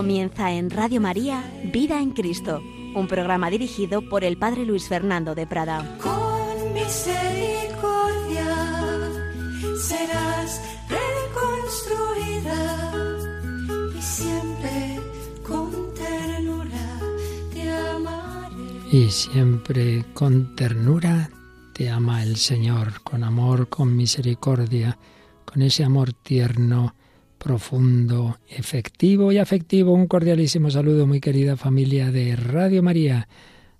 Comienza en Radio María Vida en Cristo, un programa dirigido por el Padre Luis Fernando de Prada. Con misericordia serás reconstruida y siempre con ternura te amaré. y siempre con ternura te ama el Señor, con amor, con misericordia, con ese amor tierno, profundo, efectivo y afectivo. Un cordialísimo saludo, muy querida familia de Radio María.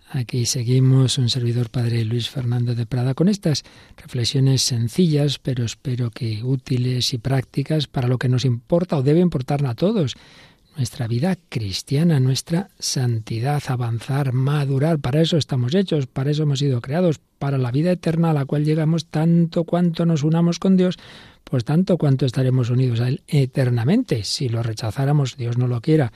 Aquí seguimos un servidor Padre Luis Fernando de Prada con estas reflexiones sencillas, pero espero que útiles y prácticas para lo que nos importa o debe importarnos a todos, nuestra vida cristiana, nuestra santidad, avanzar, madurar. Para eso estamos hechos, para eso hemos sido creados, para la vida eterna a la cual llegamos tanto cuanto nos unamos con Dios, pues tanto cuanto estaremos unidos a Él eternamente. Si lo rechazáramos, Dios no lo quiera,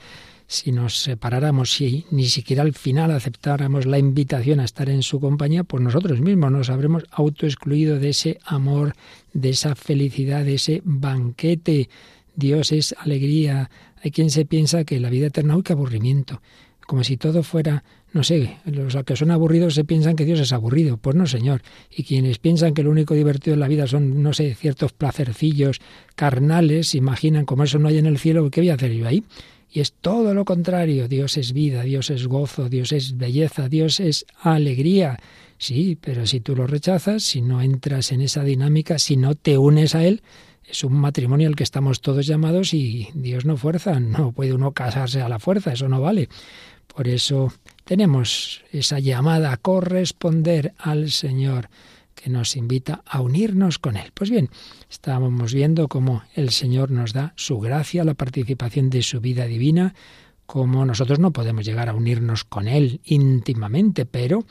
si nos separáramos, si ni siquiera al final aceptáramos la invitación a estar en su compañía, pues nosotros mismos nos habremos autoexcluido de ese amor, de esa felicidad, de ese banquete. Dios es alegría. Hay quien se piensa que la vida eterna, uy, qué aburrimiento. Como si todo fuera, no sé, los que son aburridos se piensan que Dios es aburrido. Pues no, Señor. Y quienes piensan que lo único divertido en la vida son, no sé, ciertos placercillos carnales, imaginan como eso no hay en el cielo, ¿qué voy a hacer yo ahí? Y es todo lo contrario. Dios es vida, Dios es gozo, Dios es belleza, Dios es alegría. Sí, pero si tú lo rechazas, si no entras en esa dinámica, si no te unes a Él, es un matrimonio al que estamos todos llamados y Dios no fuerza, no puede uno casarse a la fuerza, eso no vale. Por eso tenemos esa llamada a corresponder al Señor que nos invita a unirnos con Él. Pues bien, estábamos viendo cómo el Señor nos da su gracia, la participación de su vida divina, cómo nosotros no podemos llegar a unirnos con Él íntimamente, pero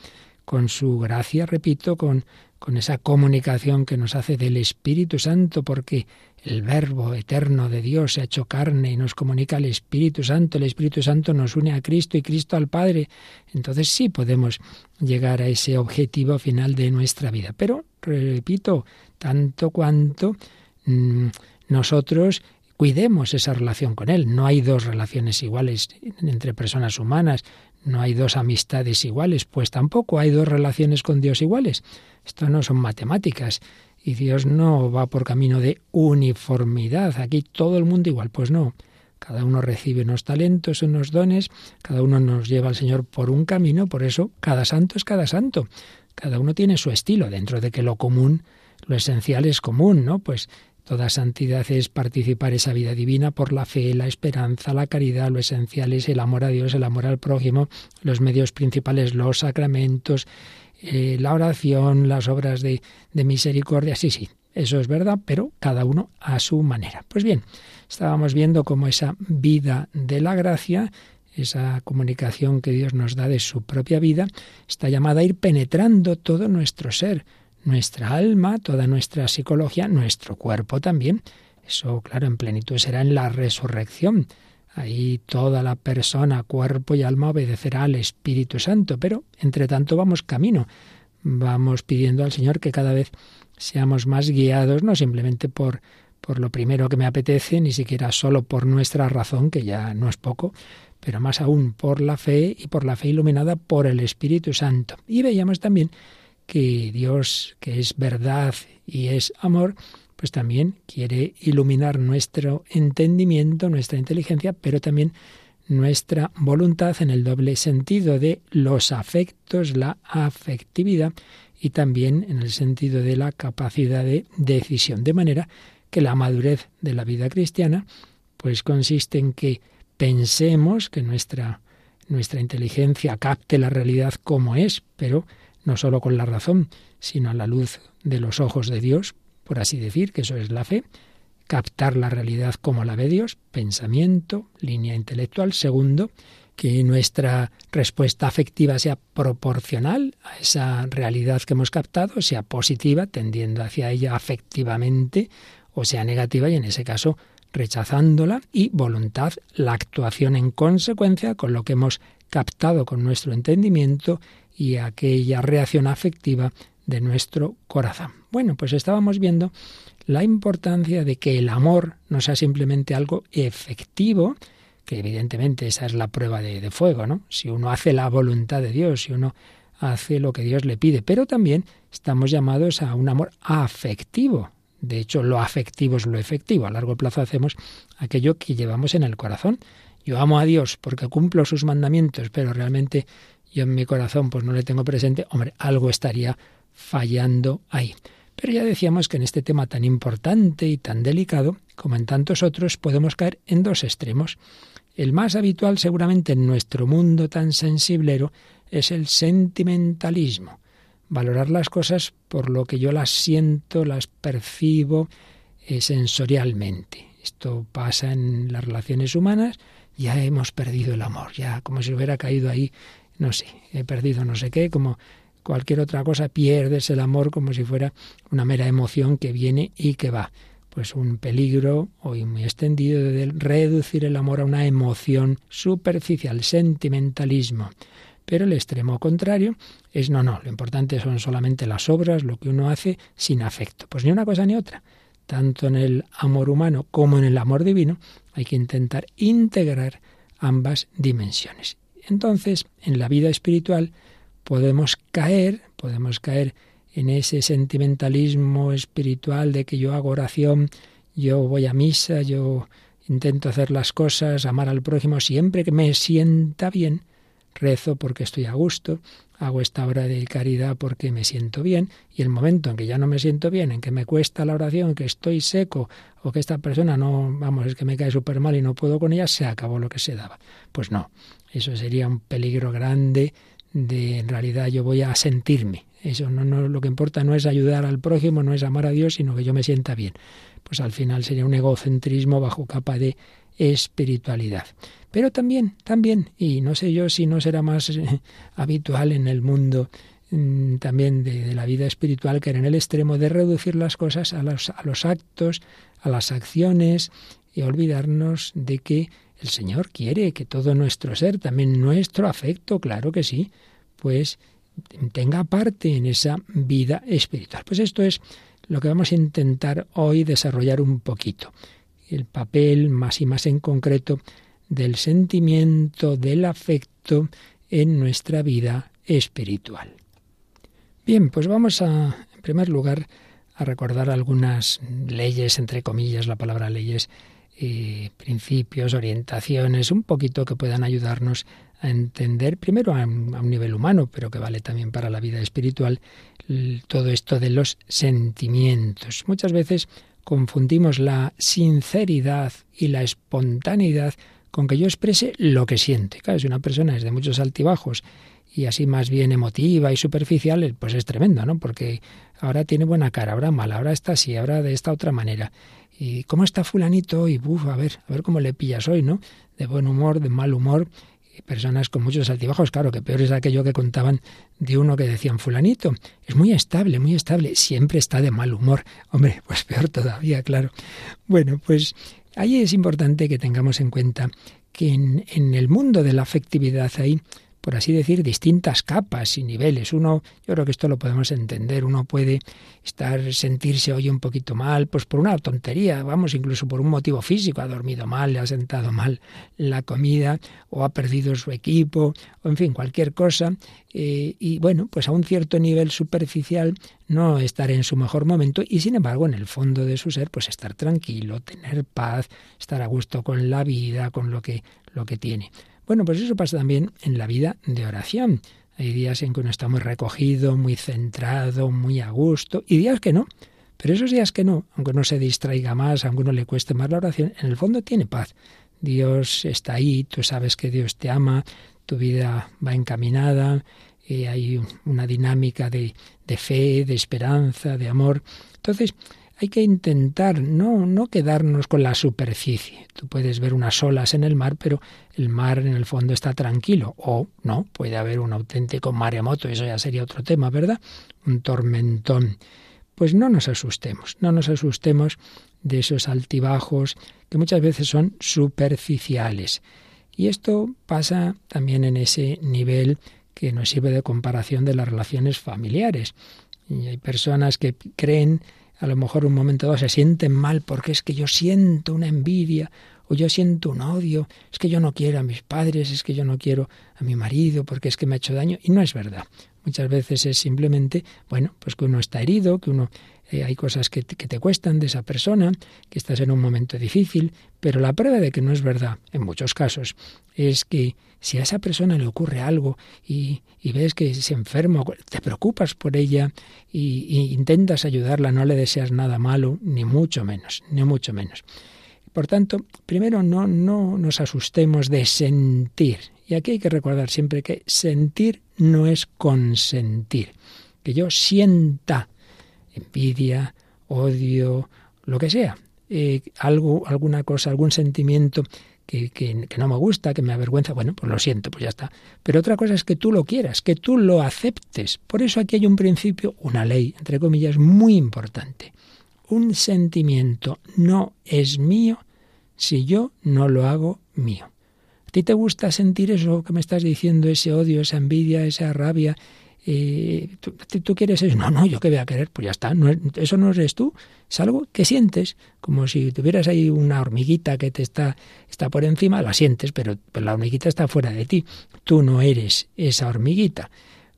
con su gracia, repito, con, con esa comunicación que nos hace del Espíritu Santo, porque el Verbo eterno de Dios se ha hecho carne y nos comunica al Espíritu Santo, el Espíritu Santo nos une a Cristo y Cristo al Padre. Entonces sí podemos llegar a ese objetivo final de nuestra vida. Pero, repito, tanto cuanto mmm, nosotros cuidemos esa relación con Él. No hay dos relaciones iguales entre personas humanas, no hay dos amistades iguales, pues tampoco hay dos relaciones con Dios iguales. Esto no son matemáticas y Dios no va por camino de uniformidad. Aquí todo el mundo igual, pues no. Cada uno recibe unos talentos, unos dones, cada uno nos lleva al Señor por un camino, por eso cada santo es cada santo. Cada uno tiene su estilo, dentro de que lo común, lo esencial es común, ¿no? Pues Toda santidad es participar esa vida divina por la fe, la esperanza, la caridad. Lo esencial es el amor a Dios, el amor al prójimo. Los medios principales, los sacramentos, eh, la oración, las obras de, de misericordia. Sí, sí, eso es verdad, pero cada uno a su manera. Pues bien, estábamos viendo cómo esa vida de la gracia esa comunicación que Dios nos da de su propia vida, está llamada a ir penetrando todo nuestro ser, nuestra alma, toda nuestra psicología, nuestro cuerpo también. Eso, claro, en plenitud será en la resurrección. Ahí toda la persona, cuerpo y alma obedecerá al Espíritu Santo, pero entre tanto vamos camino. Vamos pidiendo al Señor que cada vez seamos más guiados, no simplemente por, por lo primero que me apetece, ni siquiera solo por nuestra razón, que ya no es poco, pero más aún por la fe y por la fe iluminada por el Espíritu Santo. Y veíamos también que Dios, que es verdad y es amor, pues también quiere iluminar nuestro entendimiento, nuestra inteligencia, pero también nuestra voluntad en el doble sentido de los afectos, la afectividad y también en el sentido de la capacidad de decisión. De manera que la madurez de la vida cristiana pues consiste en que pensemos que nuestra, nuestra inteligencia capte la realidad como es, pero no solo con la razón, sino a la luz de los ojos de Dios, por así decir, que eso es la fe, captar la realidad como la ve Dios, pensamiento, línea intelectual. Segundo, que nuestra respuesta afectiva sea proporcional a esa realidad que hemos captado, sea positiva, tendiendo hacia ella afectivamente, o sea negativa y en ese caso rechazándola y voluntad, la actuación en consecuencia con lo que hemos captado con nuestro entendimiento y aquella reacción afectiva de nuestro corazón. Bueno, pues estábamos viendo la importancia de que el amor no sea simplemente algo efectivo, que evidentemente esa es la prueba de, fuego, ¿no? Si uno hace la voluntad de Dios, si uno hace lo que Dios le pide, pero también estamos llamados a un amor afectivo. De hecho, lo afectivo es lo efectivo. A largo plazo hacemos aquello que llevamos en el corazón. Yo amo a Dios porque cumplo sus mandamientos, pero realmente yo en mi corazón pues no le tengo presente, hombre, algo estaría fallando ahí. Pero ya decíamos que en este tema tan importante y tan delicado, como en tantos otros, podemos caer en dos extremos. El más habitual seguramente en nuestro mundo tan sensiblero es el sentimentalismo. Valorar las cosas por lo que yo las siento, las percibo eh, sensorialmente. Esto pasa en las relaciones humanas, ya hemos perdido el amor, ya como si hubiera caído ahí, no sé, he perdido no sé qué, como cualquier otra cosa, pierdes el amor como si fuera una mera emoción que viene y que va. Pues un peligro hoy muy extendido de reducir el amor a una emoción superficial, sentimentalismo. Pero el extremo contrario es no, no, lo importante son solamente las obras, lo que uno hace sin afecto. Pues ni una cosa ni otra. Tanto en el amor humano como en el amor divino hay que intentar integrar ambas dimensiones. Entonces, en la vida espiritual, podemos caer, podemos caer en ese sentimentalismo espiritual de que yo hago oración, yo voy a misa, yo intento hacer las cosas, amar al prójimo siempre que me sienta bien, rezo porque estoy a gusto, hago esta obra de caridad porque me siento bien, y el momento en que ya no me siento bien, en que me cuesta la oración, que estoy seco, o que esta persona no, vamos, es que me cae súper mal y no puedo con ella, se acabó lo que se daba. Pues no, eso sería un peligro grande de en realidad yo voy a sentirme. Eso no, no, lo que importa no es ayudar al prójimo, no es amar a Dios, sino que yo me sienta bien. Pues al final sería un egocentrismo bajo capa de espiritualidad. Pero también, también, y no sé yo si no será más eh, habitual en el mundo mm, también de, la vida espiritual que en el extremo de reducir las cosas a los, a los actos, a las acciones y olvidarnos de que el Señor quiere que todo nuestro ser, también nuestro afecto, claro que sí, pues tenga parte en esa vida espiritual. Pues esto es lo que vamos a intentar hoy desarrollar un poquito. El papel más y más en concreto del sentimiento, del afecto en nuestra vida espiritual. Bien, pues vamos a, en primer lugar, a recordar algunas leyes, entre comillas, la palabra leyes, principios, orientaciones, un poquito que puedan ayudarnos a entender, primero a, un nivel humano, pero que vale también para la vida espiritual, todo esto de los sentimientos. Muchas veces confundimos la sinceridad y la espontaneidad con que yo exprese lo que siente. Claro, si una persona es de muchos altibajos y así más bien emotiva y superficial, pues es tremendo, ¿no? Porque ahora tiene buena cara, ahora mal, ahora está así, ahora de esta otra manera. ¿Y cómo está fulanito? Y buf, a ver, a ver cómo le pillas hoy, ¿no? De buen humor, de mal humor. Y personas con muchos altibajos, claro, que peor es aquello que contaban de uno que decían fulanito. Es muy estable, muy estable, siempre está de mal humor. Hombre, pues peor todavía, claro. Bueno, pues ahí es importante que tengamos en cuenta que en, en el mundo de la afectividad hay por así decir, distintas capas y niveles. Uno, yo creo que esto lo podemos entender, uno puede estar, sentirse hoy un poquito mal, pues por una tontería, vamos, incluso por un motivo físico, ha dormido mal, le ha sentado mal la comida, o ha perdido su equipo, o en fin, cualquier cosa. Eh, y bueno, pues a un cierto nivel superficial no estar en su mejor momento y sin embargo en el fondo de su ser pues estar tranquilo, tener paz, estar a gusto con la vida, con lo que, lo que tiene. Bueno, pues eso pasa también en la vida de oración. Hay días en que uno está muy recogido, muy centrado, muy a gusto, y días que no. Pero esos días que no, aunque uno se distraiga más, aunque uno le cueste más la oración, en el fondo tiene paz. Dios está ahí, tú sabes que Dios te ama, tu vida va encaminada, y hay una dinámica de, de fe, de esperanza, de amor. Entonces, hay que intentar no, no quedarnos con la superficie. Tú puedes ver unas olas en el mar, pero el mar en el fondo está tranquilo. O no, puede haber un auténtico maremoto, eso ya sería otro tema, ¿verdad? Un tormentón. Pues no nos asustemos, no nos asustemos de esos altibajos que muchas veces son superficiales. Y esto pasa también en ese nivel que nos sirve de comparación de las relaciones familiares. Y hay personas que creen, a lo mejor un momento dado se sienten mal porque es que yo siento una envidia o yo siento un odio, es que yo no quiero a mis padres, es que yo no quiero a mi marido porque es que me ha hecho daño. Y no es verdad. Muchas veces es simplemente, bueno, pues que uno está herido, que uno eh, hay cosas que te, cuestan de esa persona, que estás en un momento difícil, pero la prueba de que no es verdad, en muchos casos, es que si a esa persona le ocurre algo y, y ves que se enferma, te preocupas por ella y, y intentas ayudarla, no le deseas nada malo, ni mucho menos, ni mucho menos. Por tanto, primero no, no nos asustemos de sentir. Y aquí hay que recordar siempre que sentir no es consentir. Que yo sienta envidia, odio, lo que sea, eh, algo, alguna cosa, algún sentimiento que, que, que, no me gusta, que me avergüenza, bueno, pues lo siento, pues ya está. Pero otra cosa es que tú lo quieras, que tú lo aceptes. Por eso aquí hay un principio, una ley, entre comillas, muy importante. Un sentimiento no es mío si yo no lo hago mío. ¿A ti te gusta sentir eso que me estás diciendo, ese odio, esa envidia, esa rabia, ¿tú, ¿tú, quieres eso? No, no, yo qué voy a querer, pues ya está, no, eso no eres tú, es algo que sientes, como si tuvieras ahí una hormiguita que te está, está por encima, la sientes, pero, pero la hormiguita está fuera de ti, tú no eres esa hormiguita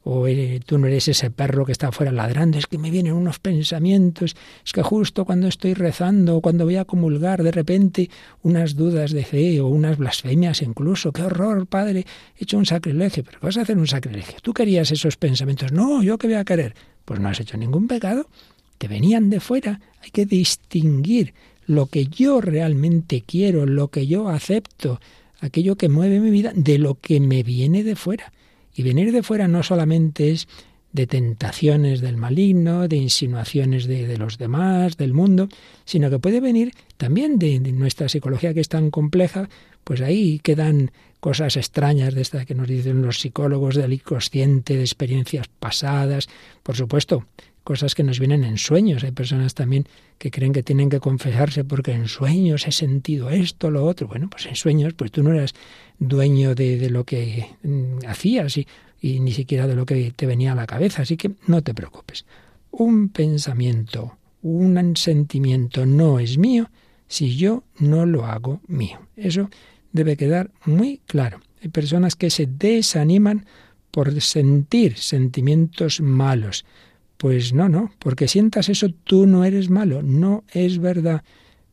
o tú no eres ese perro que está afuera ladrando, es que me vienen unos pensamientos, es que justo cuando estoy rezando o cuando voy a comulgar, de repente unas dudas de fe o unas blasfemias incluso, qué horror, padre, he hecho un sacrilegio, pero vas a hacer un sacrilegio. Tú querías esos pensamientos, no, yo que voy a querer, pues no has hecho ningún pecado, te venían de fuera, hay que distinguir lo que yo realmente quiero, lo que yo acepto, aquello que mueve mi vida, de lo que me viene de fuera. Y venir de fuera no solamente es de tentaciones del maligno, de insinuaciones de, los demás, del mundo, sino que puede venir también de, de, nuestra psicología que es tan compleja, pues ahí quedan cosas extrañas de estas que nos dicen los psicólogos del inconsciente, de experiencias pasadas, por supuesto, cosas que nos vienen en sueños. Hay personas también que creen que tienen que confesarse porque en sueños he sentido esto, lo otro. Bueno, pues en sueños, pues tú no eras dueño de, de lo que mm, hacías y, y ni siquiera de lo que te venía a la cabeza. Así que no te preocupes. Un pensamiento, un sentimiento no es mío si yo no lo hago mío. Eso debe quedar muy claro. Hay personas que se desaniman por sentir sentimientos malos, pues no, no, porque sientas eso tú no eres malo, no es verdad.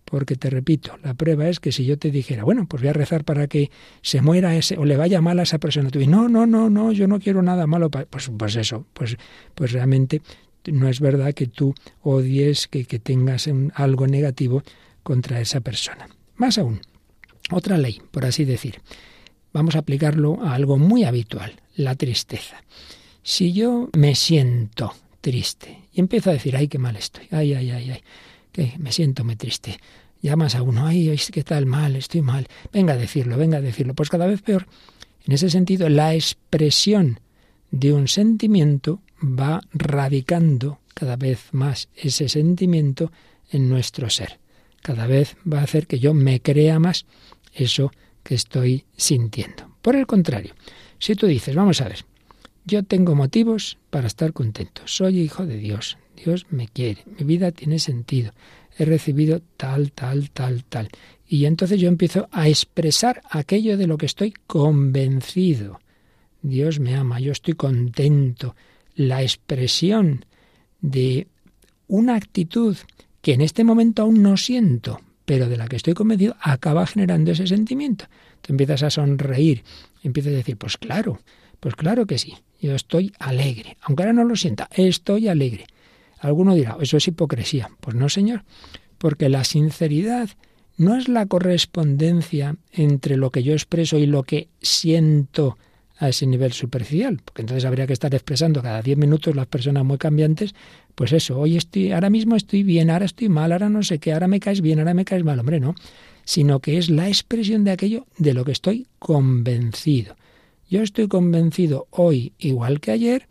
Porque te repito, la prueba es que si yo te dijera, bueno, pues voy a rezar para que se muera ese o le vaya mal a esa persona, tú dices, no, no, no, no, yo no quiero nada malo, pues, pues eso, pues, pues realmente no es verdad que tú odies, que, que tengas algo negativo contra esa persona. Más aún, otra ley, por así decir. Vamos a aplicarlo a algo muy habitual, la tristeza. Si yo me siento triste. Y empiezo a decir, ay, qué mal estoy, ay, ay, ay, ay, que me siento muy triste. Llamas a uno, ay, ay, qué tal mal, estoy mal. Venga a decirlo, venga a decirlo. Pues cada vez peor. En ese sentido, la expresión de un sentimiento va radicando cada vez más ese sentimiento en nuestro ser. Cada vez va a hacer que yo me crea más eso que estoy sintiendo. Por el contrario, si tú dices, vamos a ver, yo tengo motivos para estar contento. Soy hijo de Dios. Dios me quiere. Mi vida tiene sentido. He recibido tal, tal, tal, tal. Y entonces yo empiezo a expresar aquello de lo que estoy convencido. Dios me ama, yo estoy contento. La expresión de una actitud que en este momento aún no siento, pero de la que estoy convencido, acaba generando ese sentimiento. Tú empiezas a sonreír, empiezas a decir, pues claro, pues claro que sí, yo estoy alegre, aunque ahora no lo sienta, estoy alegre. Alguno dirá, eso es hipocresía. Pues no, señor, porque la sinceridad no es la correspondencia entre lo que yo expreso y lo que siento a ese nivel superficial, porque entonces habría que estar expresando cada diez minutos las personas muy cambiantes, pues eso, hoy estoy, ahora mismo estoy bien, ahora estoy mal, ahora no sé qué, ahora me caes bien, ahora me caes mal, hombre, no, sino que es la expresión de aquello de lo que estoy convencido. Yo estoy convencido hoy, igual que ayer,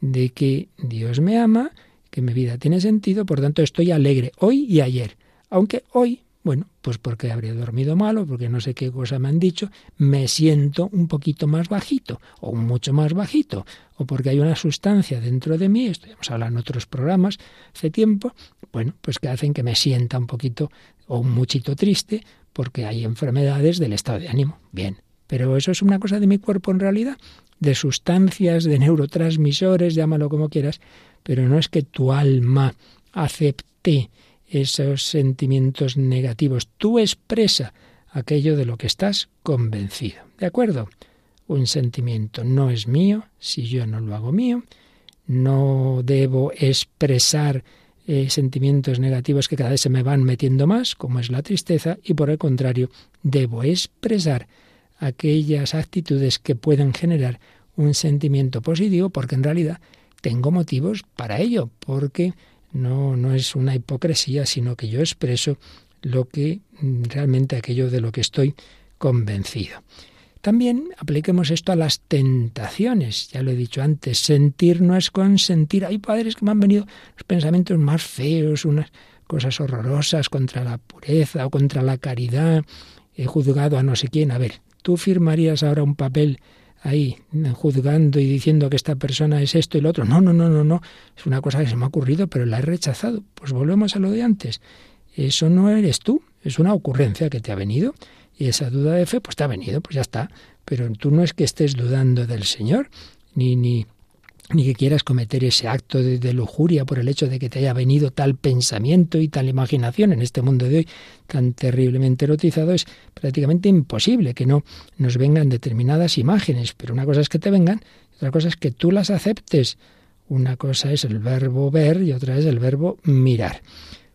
de que Dios me ama, que mi vida tiene sentido, por tanto estoy alegre hoy y ayer. Aunque hoy, Bueno, pues porque habría dormido mal o porque no sé qué cosa me han dicho, me siento un poquito más bajito o mucho más bajito o porque hay una sustancia dentro de mí, esto ya hemos hablado en otros programas hace tiempo, bueno, pues que hacen que me sienta un poquito o un muchito triste porque hay enfermedades del estado de ánimo. Bien, pero eso es una cosa de mi cuerpo en realidad, de sustancias, de neurotransmisores, llámalo como quieras, pero no es que tu alma acepte esos sentimientos negativos. Tú expresa aquello de lo que estás convencido. ¿De acuerdo? Un sentimiento no es mío si yo no lo hago mío. No debo expresar eh, sentimientos negativos que cada vez se me van metiendo más, como es la tristeza, y por el contrario, debo expresar aquellas actitudes que pueden generar un sentimiento positivo, porque en realidad tengo motivos para ello, porque no, no es una hipocresía, sino que yo expreso lo que mm, realmente aquello de lo que estoy convencido. También apliquemos esto a las tentaciones. Ya lo he dicho antes, sentir no es consentir. Hay padres que me han venido los pensamientos más feos, unas cosas horrorosas contra la pureza o contra la caridad. He juzgado a no sé quién. A ver, ¿tú firmarías ahora un papel ahí juzgando y diciendo que esta persona es esto y lo otro. No, no, no, no, no. Es una cosa que se me ha ocurrido, pero la he rechazado. Pues volvemos a lo de antes. Eso no eres tú, es una ocurrencia que te ha venido y esa duda de fe pues te ha venido, pues ya está. Pero tú no es que estés dudando del Señor, ni, ni, ni que quieras cometer ese acto de, lujuria por el hecho de que te haya venido tal pensamiento y tal imaginación en este mundo de hoy tan terriblemente erotizado, es prácticamente imposible que no nos vengan determinadas imágenes, pero una cosa es que te vengan, otra cosa es que tú las aceptes. Una cosa es el verbo ver y otra es el verbo mirar.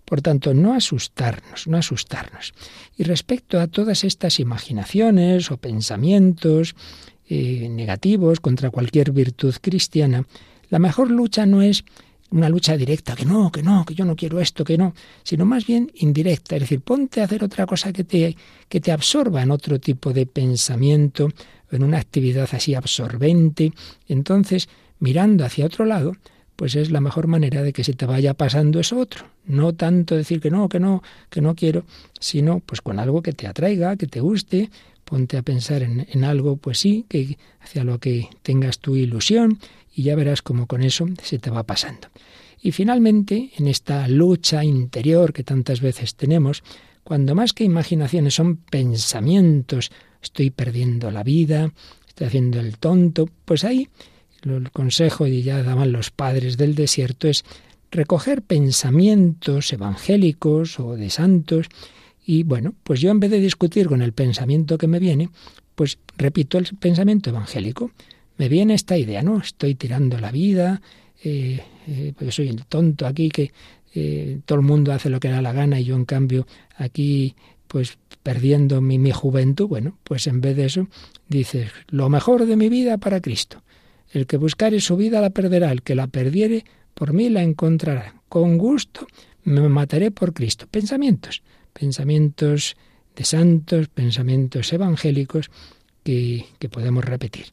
Por tanto, no asustarnos, no asustarnos. Y respecto a todas estas imaginaciones o pensamientos, eh, negativos contra cualquier virtud cristiana, la mejor lucha no es una lucha directa, que no, que no, que yo no quiero esto, que no, sino más bien indirecta, es decir, ponte a hacer otra cosa que te, que te absorba en otro tipo de pensamiento, en una actividad así absorbente, entonces, mirando hacia otro lado, pues es la mejor manera de que se te vaya pasando eso otro. No tanto decir que no, que no, que no quiero, sino pues con algo que te atraiga, que te guste, ponte a pensar en, algo, pues sí, que hacia lo que tengas tu ilusión y ya verás cómo con eso se te va pasando. Y finalmente, en esta lucha interior que tantas veces tenemos, cuando más que imaginaciones son pensamientos, estoy perdiendo la vida, estoy haciendo el tonto, pues ahí el consejo, y ya daban los padres del desierto, es recoger pensamientos evangélicos o de santos y bueno, pues yo en vez de discutir con el pensamiento que me viene, pues repito el pensamiento evangélico. Me viene esta idea, ¿no? Estoy tirando la vida, eh, eh, soy el tonto aquí, que eh, todo el mundo hace lo que da la gana y yo en cambio aquí pues perdiendo mi, mi juventud, bueno, pues en vez de eso dices, lo mejor de mi vida para Cristo. El que buscare su vida la perderá, el que la perdiere por mí la encontrará. Con gusto me mataré por Cristo. Pensamientos pensamientos de santos, pensamientos evangélicos que, que podemos repetir.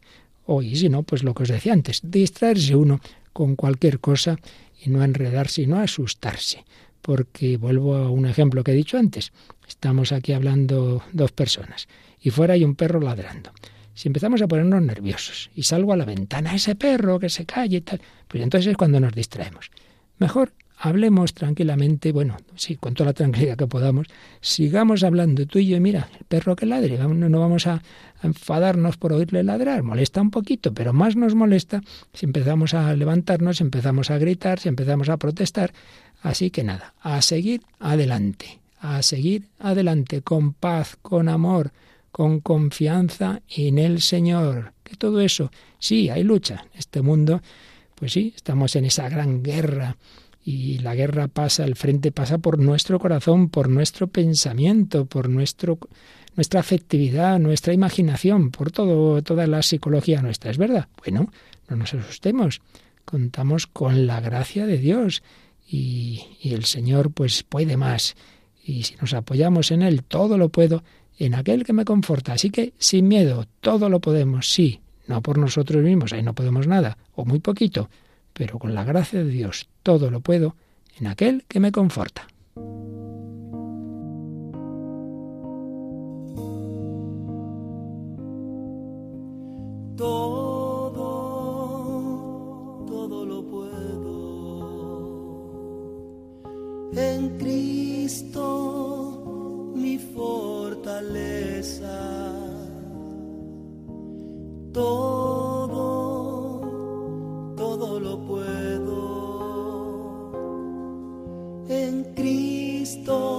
O, y si no, pues lo que os decía antes, distraerse uno con cualquier cosa y no enredarse y no asustarse. Porque vuelvo a un ejemplo que he dicho antes. Estamos aquí hablando dos personas y fuera hay un perro ladrando. Si empezamos a ponernos nerviosos y salgo a la ventana, ese perro que se calle y tal, pues entonces es cuando nos distraemos. Mejor hablemos tranquilamente, bueno, sí, con toda la tranquilidad que podamos, sigamos hablando tú y yo, mira, el perro que ladre, no vamos a, enfadarnos por oírle ladrar, molesta un poquito, pero más nos molesta si empezamos a levantarnos, si empezamos a gritar, si empezamos a protestar, así que nada, a seguir adelante, a seguir adelante con paz, con amor, con confianza en el Señor, que todo eso, sí, hay lucha, este mundo, pues sí, estamos en esa gran guerra, y la guerra pasa, el frente pasa por nuestro corazón, por nuestro pensamiento, por nuestro, nuestra afectividad, nuestra imaginación, por todo, toda la psicología nuestra. ¿Es verdad? Bueno, no nos asustemos. Contamos con la gracia de Dios y, y el Señor pues puede más. Y si nos apoyamos en Él, todo lo puedo en aquel que me conforta. Así que sin miedo, todo lo podemos, sí, no por nosotros mismos, ahí no podemos nada, o muy poquito, pero con la gracia de Dios todo lo puedo en aquel que me conforta. Todo, todo lo puedo en Cristo, mi fortaleza. Cristo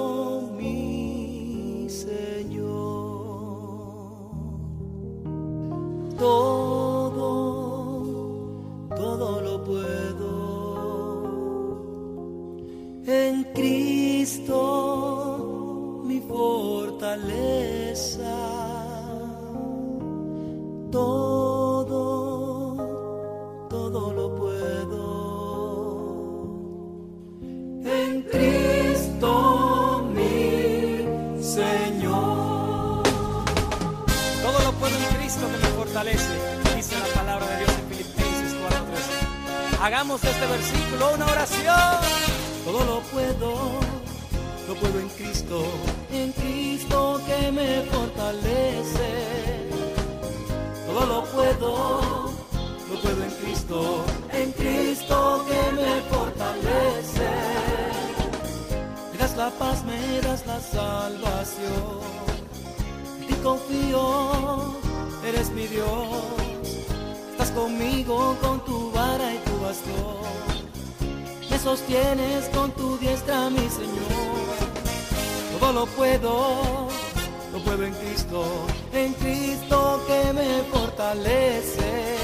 Hagamos de este versículo una oración. Todo lo puedo, lo puedo en Cristo, en Cristo que me fortalece. Todo lo puedo, lo puedo en Cristo, en Cristo que me fortalece. Me das la paz, me das la salvación. En ti confío, eres mi Dios. Estás conmigo con tu vara y tu bastón me sostienes con tu diestra, mi Señor. Todo lo puedo, lo puedo en Cristo, en Cristo que me fortalece.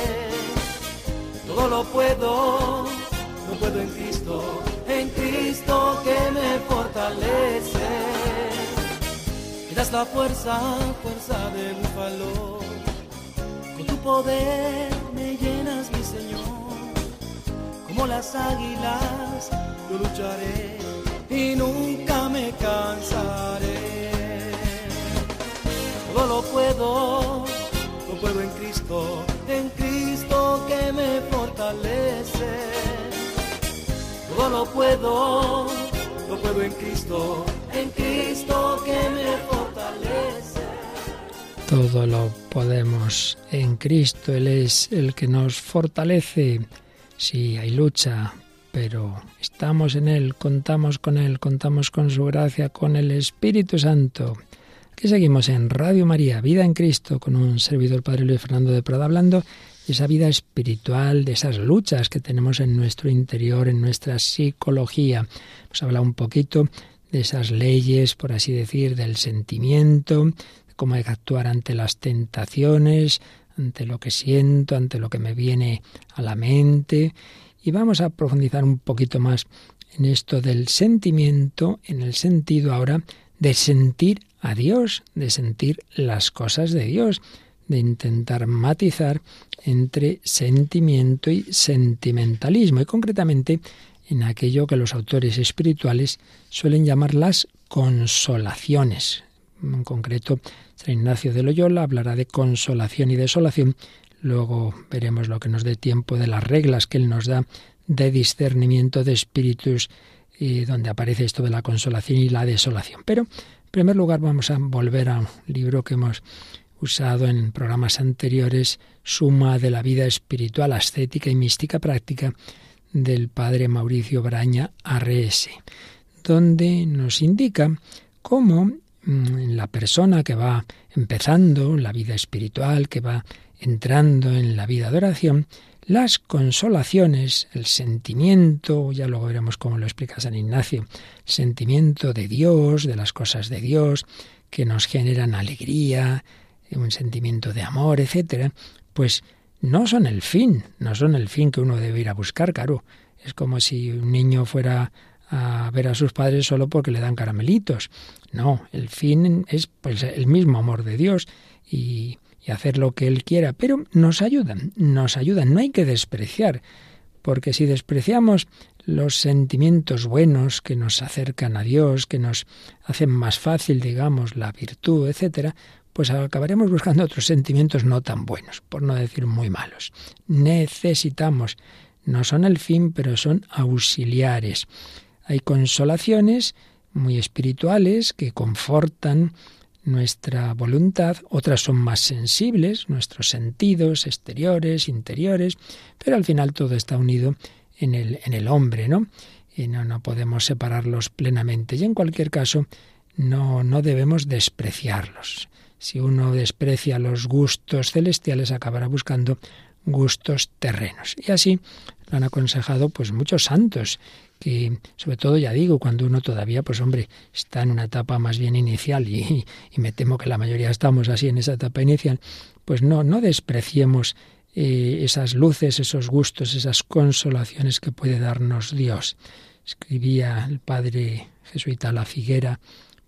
Todo lo puedo, lo puedo en Cristo, en Cristo que me fortalece. Me das la fuerza, fuerza de búfalo. Con tu poder me llenas, mi Señor como las águilas, yo lucharé y nunca me cansaré. Todo lo puedo, lo puedo en Cristo, en Cristo que me fortalece. Todo lo puedo, lo puedo en Cristo, en Cristo que me fortalece. Todo lo podemos en Cristo, Él es el que nos fortalece. Sí, hay lucha, pero estamos en Él, contamos con Él, contamos con su gracia, con el Espíritu Santo. Aquí seguimos en Radio María, Vida en Cristo, con un servidor Padre Luis Fernando de Prada hablando de esa vida espiritual, de esas luchas que tenemos en nuestro interior, en nuestra psicología. Hemos hablado un poquito de esas leyes, por así decir, del sentimiento, cómo hay que actuar ante las tentaciones, ante lo que siento, ante lo que me viene a la mente. Y vamos a profundizar un poquito más en esto del sentimiento, en el sentido ahora de sentir a Dios, de sentir las cosas de Dios, de intentar matizar entre sentimiento y sentimentalismo, y concretamente en aquello que los autores espirituales suelen llamar las consolaciones. En concreto, San Ignacio de Loyola hablará de consolación y desolación. Luego veremos lo que nos dé tiempo de las reglas que él nos da de discernimiento de espíritus, y donde aparece esto de la consolación y la desolación. Pero, en primer lugar, vamos a volver a un libro que hemos usado en programas anteriores, Suma de la vida espiritual, ascética y mística práctica, del padre Mauricio Braña Arrese, donde nos indica cómo la persona que va empezando la vida espiritual, que va entrando en la vida de oración, las consolaciones, el sentimiento, ya luego veremos cómo lo explica San Ignacio, sentimiento de Dios, de las cosas de Dios, que nos generan alegría, un sentimiento de amor, etcétera, pues no son el fin, no son el fin que uno debe ir a buscar, claro. Es como si un niño fuera a ver a sus padres solo porque le dan caramelitos. No, el fin es pues el mismo amor de Dios y, hacer lo que Él quiera, pero nos ayudan, nos ayudan, no hay que despreciar, porque si despreciamos los sentimientos buenos que nos acercan a Dios, que nos hacen más fácil, digamos, la virtud, etcétera, pues acabaremos buscando otros sentimientos no tan buenos, por no decir muy malos. Necesitamos, no son el fin, pero son auxiliares. Hay consolaciones muy espirituales que confortan nuestra voluntad, otras son más sensibles, nuestros sentidos exteriores, interiores, pero al final todo está unido en el, en el hombre, ¿no? y no, no podemos separarlos plenamente. Y en cualquier caso, no, no debemos despreciarlos. Si uno desprecia los gustos celestiales, acabará buscando gustos terrenos. Y así lo han aconsejado pues muchos santos que sobre todo ya digo cuando uno todavía pues hombre está en una etapa más bien inicial y, me temo que la mayoría estamos así en esa etapa inicial pues no no despreciemos eh, esas luces esos gustos esas consolaciones que puede darnos Dios. Escribía el padre jesuita La Figuera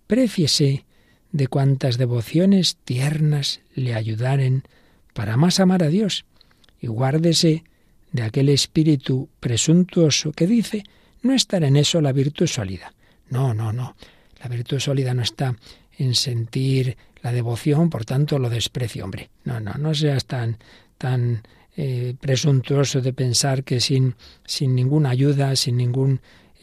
préfiese de cuantas devociones tiernas le ayudaren para más amar a Dios y guárdese de aquel espíritu presuntuoso que dice no estar en eso la virtud sólida. No, no, no. La virtud sólida no está en sentir la devoción, por tanto lo desprecio, hombre. No, no, no seas tan, tan eh, presuntuoso de pensar que sin, sin ninguna ayuda, sin ningún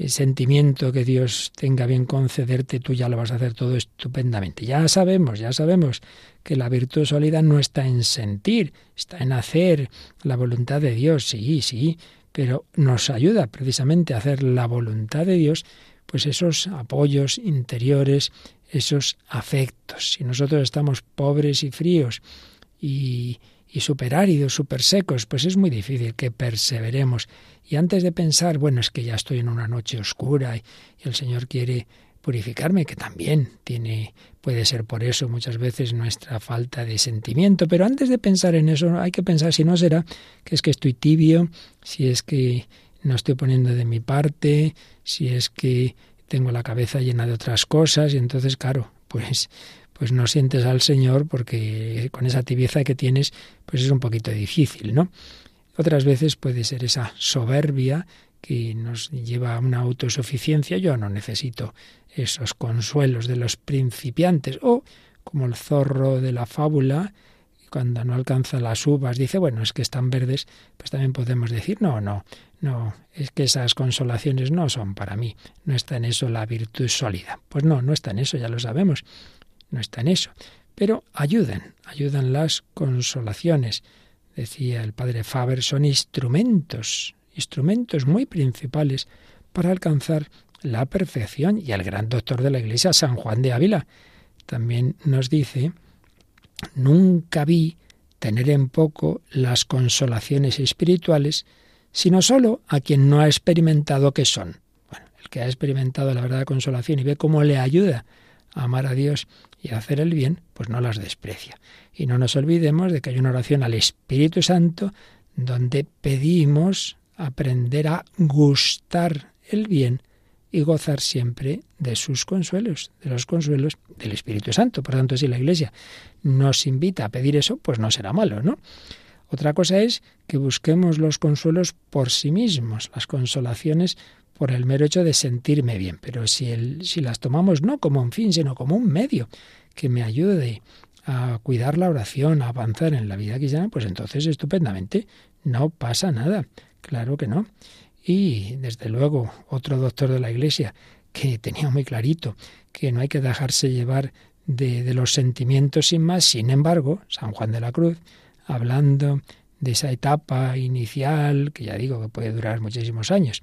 sentimiento que Dios tenga bien concederte, tú ya lo vas a hacer todo estupendamente. Ya sabemos, ya sabemos que la virtud sólida no está en sentir, está en hacer la voluntad de Dios, sí, sí, pero nos ayuda precisamente a hacer la voluntad de Dios, pues esos apoyos interiores, esos afectos. Si nosotros estamos pobres y fríos y, y superáridos, super secos, pues es muy difícil que perseveremos. Y antes de pensar, bueno, es que ya estoy en una noche oscura y el Señor quiere purificarme, que también tiene, puede ser por eso muchas veces nuestra falta de sentimiento, pero antes de pensar en eso hay que pensar si no será que es que estoy tibio, si es que no estoy poniendo de mi parte, si es que tengo la cabeza llena de otras cosas y entonces claro, pues pues no sientes al Señor porque con esa tibieza que tienes pues es un poquito difícil, ¿no? Otras veces puede ser esa soberbia que nos lleva a una autosuficiencia. Yo no necesito esos consuelos de los principiantes. O, como el zorro de la fábula, cuando no alcanza las uvas, dice, bueno, es que están verdes, pues también podemos decir, no, no, no, es que esas consolaciones no son para mí, no está en eso la virtud sólida. Pues no, no está en eso, ya lo sabemos, no está en eso. Pero ayudan, ayudan las consolaciones. Decía el padre Faber, son instrumentos instrumentos muy principales para alcanzar la perfección. Y el gran doctor de la Iglesia, San Juan de Ávila, también nos dice, nunca vi tener en poco las consolaciones espirituales, sino solo a quien no ha experimentado qué son. Bueno, el que ha experimentado la verdad de consolación y ve cómo le ayuda a amar a Dios y hacer el bien, pues no las desprecia. Y no nos olvidemos de que hay una oración al Espíritu Santo donde pedimos aprender a gustar el bien y gozar siempre de sus consuelos, de los consuelos del Espíritu Santo. Por tanto, si la Iglesia nos invita a pedir eso, pues no será malo, ¿no? Otra cosa es que busquemos los consuelos por sí mismos, las consolaciones por el mero hecho de sentirme bien. Pero si, el, si las tomamos no como un fin, sino como un medio que me ayude a cuidar la oración, a avanzar en la vida cristiana, pues entonces estupendamente no pasa nada. Claro que no. Y desde luego, otro doctor de la Iglesia que tenía muy clarito que no hay que dejarse llevar de, de, los sentimientos sin más. Sin embargo, San Juan de la Cruz, hablando de esa etapa inicial, que ya digo que puede durar muchísimos años,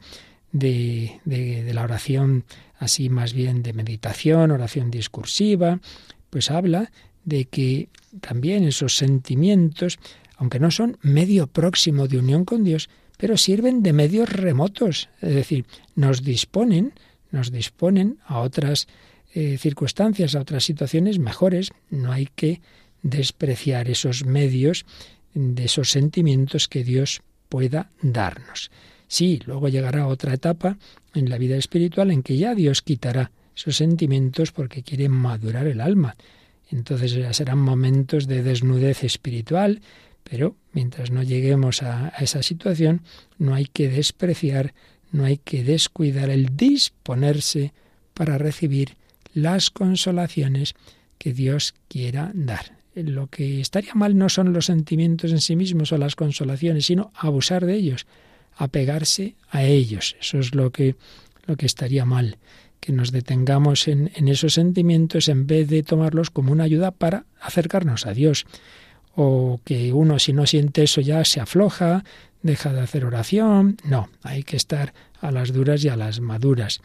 de, de, la oración así más bien de meditación, oración discursiva, pues habla de que también esos sentimientos, aunque no son medio próximo de unión con Dios, pero sirven de medios remotos, es decir, nos disponen, nos disponen a otras eh, circunstancias, a otras situaciones mejores. No hay que despreciar esos medios de esos sentimientos que Dios pueda darnos. Sí, luego llegará otra etapa en la vida espiritual en que ya Dios quitará esos sentimientos porque quiere madurar el alma. Entonces ya serán momentos de desnudez espiritual, pero mientras no lleguemos a, esa situación, no hay que despreciar, no hay que descuidar el disponerse para recibir las consolaciones que Dios quiera dar. Lo que estaría mal no son los sentimientos en sí mismos o las consolaciones, sino abusar de ellos, apegarse a ellos. Eso es lo que, lo que estaría mal, que nos detengamos en, en esos sentimientos en vez de tomarlos como una ayuda para acercarnos a Dios o que uno si no siente eso ya se afloja deja de hacer oración. No, hay que estar a las duras y a las maduras.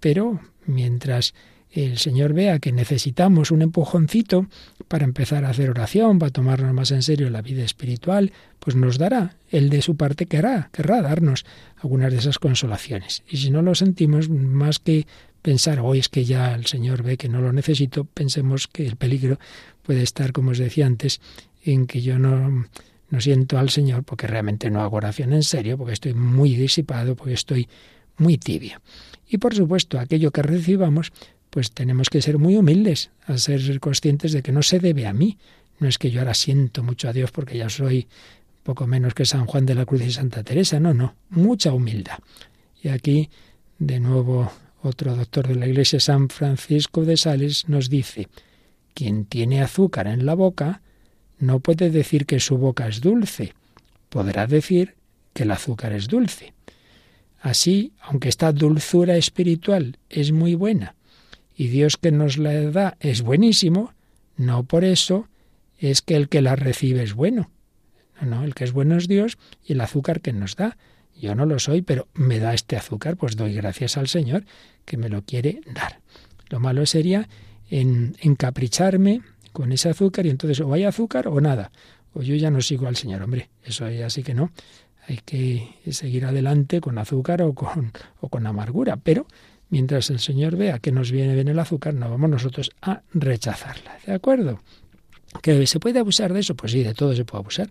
Pero mientras el Señor vea que necesitamos un empujoncito para empezar a hacer oración, para tomarnos más en serio la vida espiritual, pues nos dará. Él de su parte querrá, querrá darnos algunas de esas consolaciones. Y si no lo sentimos, más que pensar, hoy es que ya el Señor ve que no lo necesito, pensemos que el peligro puede estar, como os decía antes, en que yo no, no siento al Señor porque realmente no hago oración en serio, porque estoy muy disipado, porque estoy muy tibio. Y por supuesto, aquello que recibamos, pues tenemos que ser muy humildes, a ser conscientes de que no se debe a mí. No es que yo ahora siento mucho a Dios porque ya soy poco menos que San Juan de la Cruz y Santa Teresa, no, no, mucha humildad. Y aquí, de nuevo, otro doctor de la Iglesia, San Francisco de Sales, nos dice, quien tiene azúcar en la boca, no puede decir que su boca es dulce, podrá decir que el azúcar es dulce. Así, aunque esta dulzura espiritual es muy buena y Dios que nos la da es buenísimo, no por eso es que el que la recibe es bueno. No, no, el que es bueno es Dios y el azúcar que nos da. Yo no lo soy, pero me da este azúcar, pues doy gracias al Señor que me lo quiere dar. Lo malo sería en encapricharme con ese azúcar y entonces o hay azúcar o nada. O yo ya no sigo al Señor, hombre, eso así que no. Hay que seguir adelante con azúcar o con, o con amargura, pero mientras el Señor vea que nos viene bien el azúcar, no vamos nosotros a rechazarla. ¿De acuerdo? ¿Que se puede abusar de eso? Pues sí, de todo se puede abusar,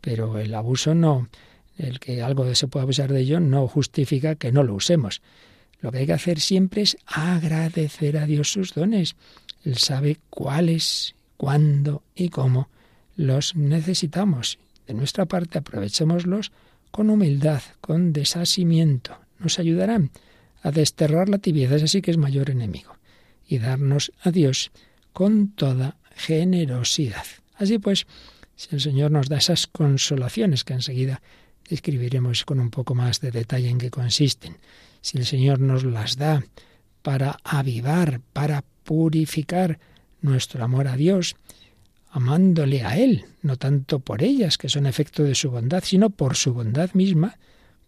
pero el abuso no, el que algo se puede abusar de ello no justifica que no lo usemos. Lo que hay que hacer siempre es agradecer a Dios sus dones. Él sabe cuáles, cuándo y cómo los necesitamos. De nuestra parte, aprovechémoslos con humildad, con desasimiento. Nos ayudarán a desterrar la tibieza, ese sí que es mayor enemigo, y darnos a Dios con toda generosidad. Así pues, si el Señor nos da esas consolaciones que enseguida describiremos con un poco más de detalle en qué consisten, si el Señor nos las da para avivar, para purificar nuestro amor a Dios, amándole a Él, no tanto por ellas, que son efecto de su bondad, sino por su bondad misma,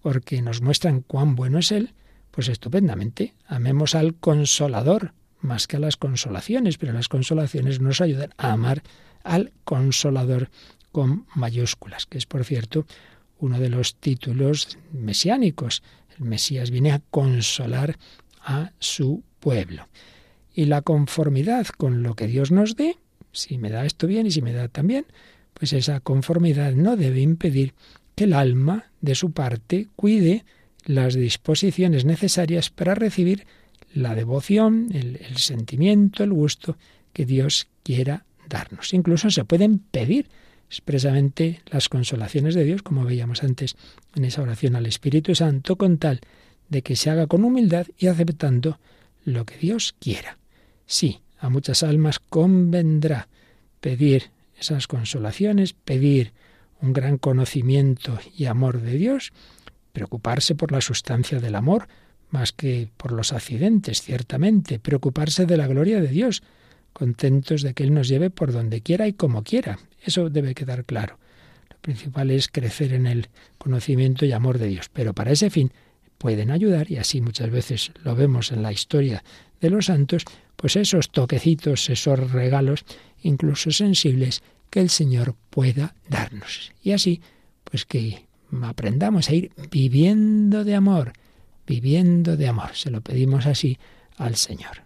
porque nos muestran cuán bueno es Él, pues estupendamente, amemos al consolador más que a las consolaciones, pero las consolaciones nos ayudan a amar al consolador con mayúsculas, que es, por cierto, uno de los títulos mesiánicos. El Mesías viene a consolar a su pueblo y la conformidad con lo que Dios nos dé, si me da esto bien y si me da también, pues esa conformidad no debe impedir que el alma, de su parte, cuide las disposiciones necesarias para recibir la devoción, el, sentimiento, el gusto que Dios quiera darnos. Incluso se pueden pedir expresamente las consolaciones de Dios, como veíamos antes en esa oración al Espíritu Santo, con tal de que se haga con humildad y aceptando lo que Dios quiera. Sí, a muchas almas convendrá pedir esas consolaciones, pedir un gran conocimiento y amor de Dios, preocuparse por la sustancia del amor, más que por los accidentes, ciertamente, preocuparse de la gloria de Dios, contentos de que Él nos lleve por donde quiera y como quiera. Eso debe quedar claro. Lo principal es crecer en el conocimiento y amor de Dios, pero para ese fin pueden ayudar, y así muchas veces lo vemos en la historia de los santos, pues esos toquecitos, esos regalos, incluso sensibles, que el Señor pueda darnos. Y así, pues que aprendamos a ir viviendo de amor, viviendo de amor. Se lo pedimos así al Señor.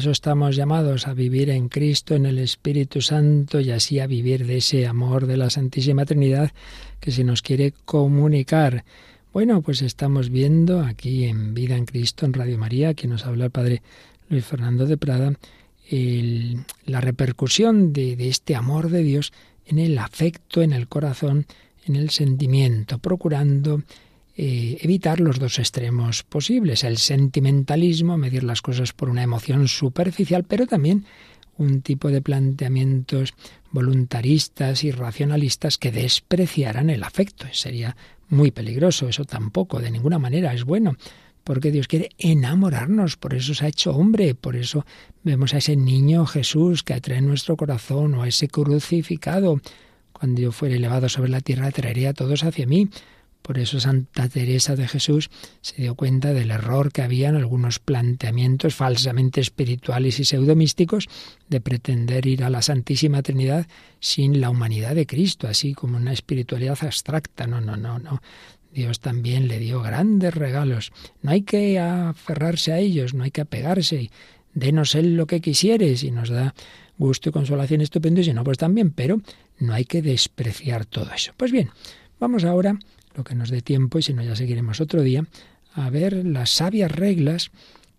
Eso estamos llamados, a vivir en Cristo, en el Espíritu Santo y así a vivir de ese amor de la Santísima Trinidad que se nos quiere comunicar. Bueno, pues estamos viendo aquí en Vida en Cristo, en Radio María, que nos habla el Padre Luis Fernando de Prada, la repercusión de, de este amor de Dios en el afecto, en el corazón, en el sentimiento, procurando eh, evitar los dos extremos posibles, el sentimentalismo, medir las cosas por una emoción superficial, pero también un tipo de planteamientos voluntaristas y racionalistas que despreciaran el afecto. Sería muy peligroso, eso tampoco, de ninguna manera es bueno, porque Dios quiere enamorarnos, por eso se ha hecho hombre, por eso vemos a ese niño Jesús que atrae nuestro corazón, o a ese crucificado. Cuando yo fuera elevado sobre la tierra, traería a todos hacia mí. Por eso Santa Teresa de Jesús se dio cuenta del error que había en algunos planteamientos falsamente espirituales y pseudomísticos de pretender ir a la Santísima Trinidad sin la humanidad de Cristo, así como una espiritualidad abstracta. No, no, no, no. Dios también le dio grandes regalos. No hay que aferrarse a ellos, no hay que apegarse. Denos Él lo que quisieres y nos da gusto y consolación estupendo y si no, pues también, pero no hay que despreciar todo eso. Pues bien, vamos ahora lo que nos dé tiempo, y si no ya seguiremos otro día, a ver las sabias reglas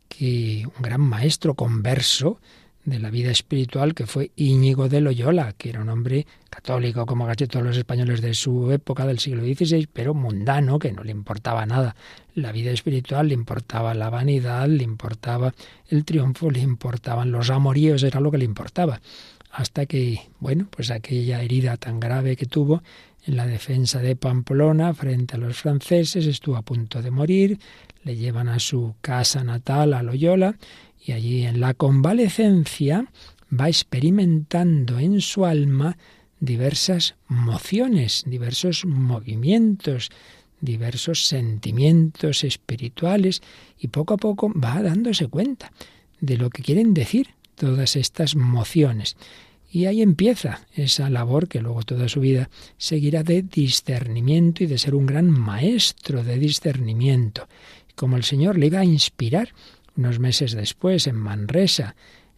que un gran maestro converso de la vida espiritual que fue Íñigo de Loyola, que era un hombre católico como casi todos los españoles de su época del siglo XVI, pero mundano, que no le importaba nada. La vida espiritual le importaba la vanidad, le importaba el triunfo, le importaban los amoríos, era lo que le importaba. Hasta que, bueno, pues aquella herida tan grave que tuvo en la defensa de Pamplona frente a los franceses, estuvo a punto de morir, le llevan a su casa natal, a Loyola, y allí en la convalecencia va experimentando en su alma diversas mociones, diversos movimientos, diversos sentimientos espirituales, y poco a poco va dándose cuenta de lo que quieren decir todas estas mociones. Y ahí empieza esa labor que luego toda su vida seguirá de discernimiento y de ser un gran maestro de discernimiento. Como el Señor le iba a inspirar unos meses después en Manresa,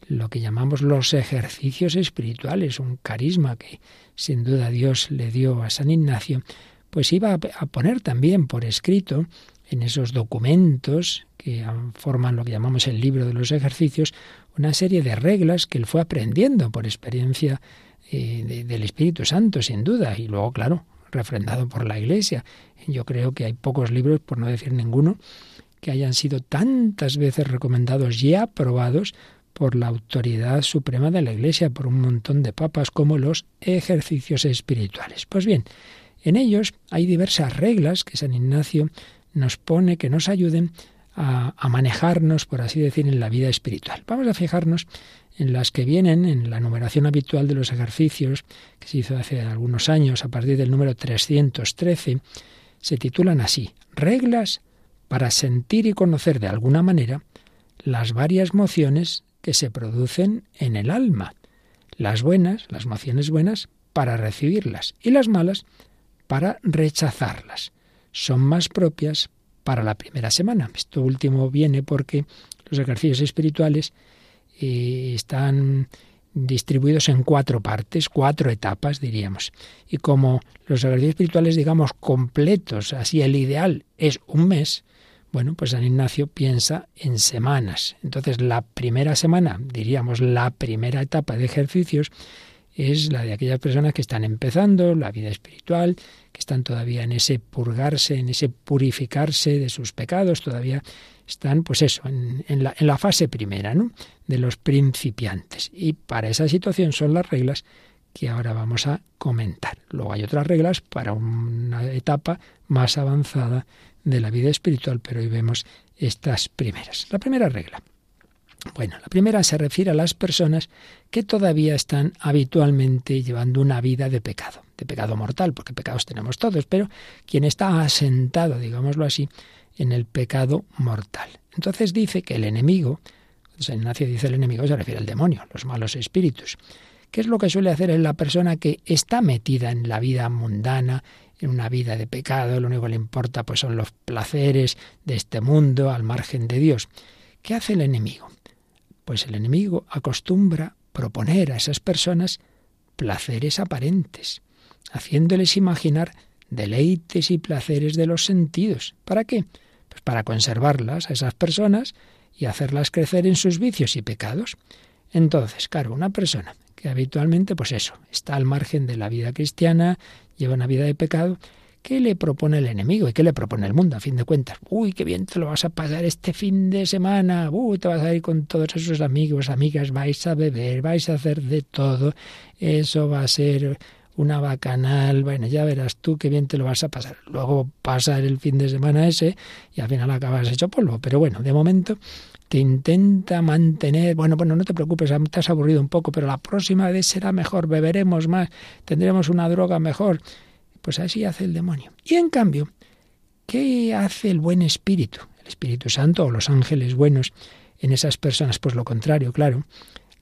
lo que llamamos los ejercicios espirituales, un carisma que sin duda Dios le dio a San Ignacio, pues iba a poner también por escrito en esos documentos que forman lo que llamamos el libro de los ejercicios, una serie de reglas que él fue aprendiendo por experiencia eh, del Espíritu Santo, sin duda, y luego, claro, refrendado por la Iglesia. Yo creo que hay pocos libros, por no decir ninguno, que hayan sido tantas veces recomendados y aprobados por la autoridad suprema de la Iglesia, por un montón de papas, como los ejercicios espirituales. Pues bien, en ellos hay diversas reglas que San Ignacio nos pone que nos ayuden a, manejarnos, por así decir, en la vida espiritual. Vamos a fijarnos en las que vienen en la numeración habitual de los ejercicios, que se hizo hace algunos años, a partir del número 313, se titulan así, Reglas para sentir y conocer de alguna manera las varias mociones que se producen en el alma. Las buenas, las mociones buenas, para recibirlas y las malas, para rechazarlas. Son más propias para la primera semana. Esto último viene porque los ejercicios espirituales eh, están distribuidos en cuatro partes, cuatro etapas, diríamos. Y como los ejercicios espirituales, digamos, completos, así el ideal es un mes, bueno, pues San Ignacio piensa en semanas. Entonces, la primera semana, diríamos, la primera etapa de ejercicios, es la de aquellas personas que están empezando la vida espiritual, que están todavía en ese purgarse, en ese purificarse de sus pecados, todavía están, pues eso, en, la, en la fase primera, ¿no? De los principiantes. Y para esa situación son las reglas que ahora vamos a comentar. Luego hay otras reglas para una etapa más avanzada de la vida espiritual, pero hoy vemos estas primeras. La primera regla. Bueno, la primera se refiere a las personas que todavía están habitualmente llevando una vida de pecado, de pecado mortal, porque pecados tenemos todos, pero quien está asentado, digámoslo así, en el pecado mortal. Entonces dice que el enemigo, San Ignacio dice el enemigo, se refiere al demonio, los malos espíritus. ¿Qué es lo que suele hacer en la persona que está metida en la vida mundana, en una vida de pecado, lo único que le importa pues son los placeres de este mundo al margen de Dios? ¿Qué hace el enemigo? Pues el enemigo acostumbra proponer a esas personas placeres aparentes, haciéndoles imaginar deleites y placeres de los sentidos. ¿Para qué? Pues para conservarlas a esas personas y hacerlas crecer en sus vicios y pecados. Entonces, claro, una persona que habitualmente, pues eso, está al margen de la vida cristiana, lleva una vida de pecado, ¿qué le propone el enemigo y qué le propone el mundo a fin de cuentas? Uy, qué bien te lo vas a pasar este fin de semana, uy, te vas a ir con todos esos amigos, amigas, vais a beber, vais a hacer de todo, eso va a ser una bacanal, bueno, ya verás tú qué bien te lo vas a pasar. Luego pasa el fin de semana ese y al final acabas hecho polvo. Pero bueno, de momento te intenta mantener, bueno, bueno, no te preocupes, te has aburrido un poco, pero la próxima vez será mejor, beberemos más, tendremos una droga mejor. Pues así hace el demonio. Y en cambio, ¿qué hace el buen espíritu? El Espíritu Santo o los ángeles buenos en esas personas, pues lo contrario, claro.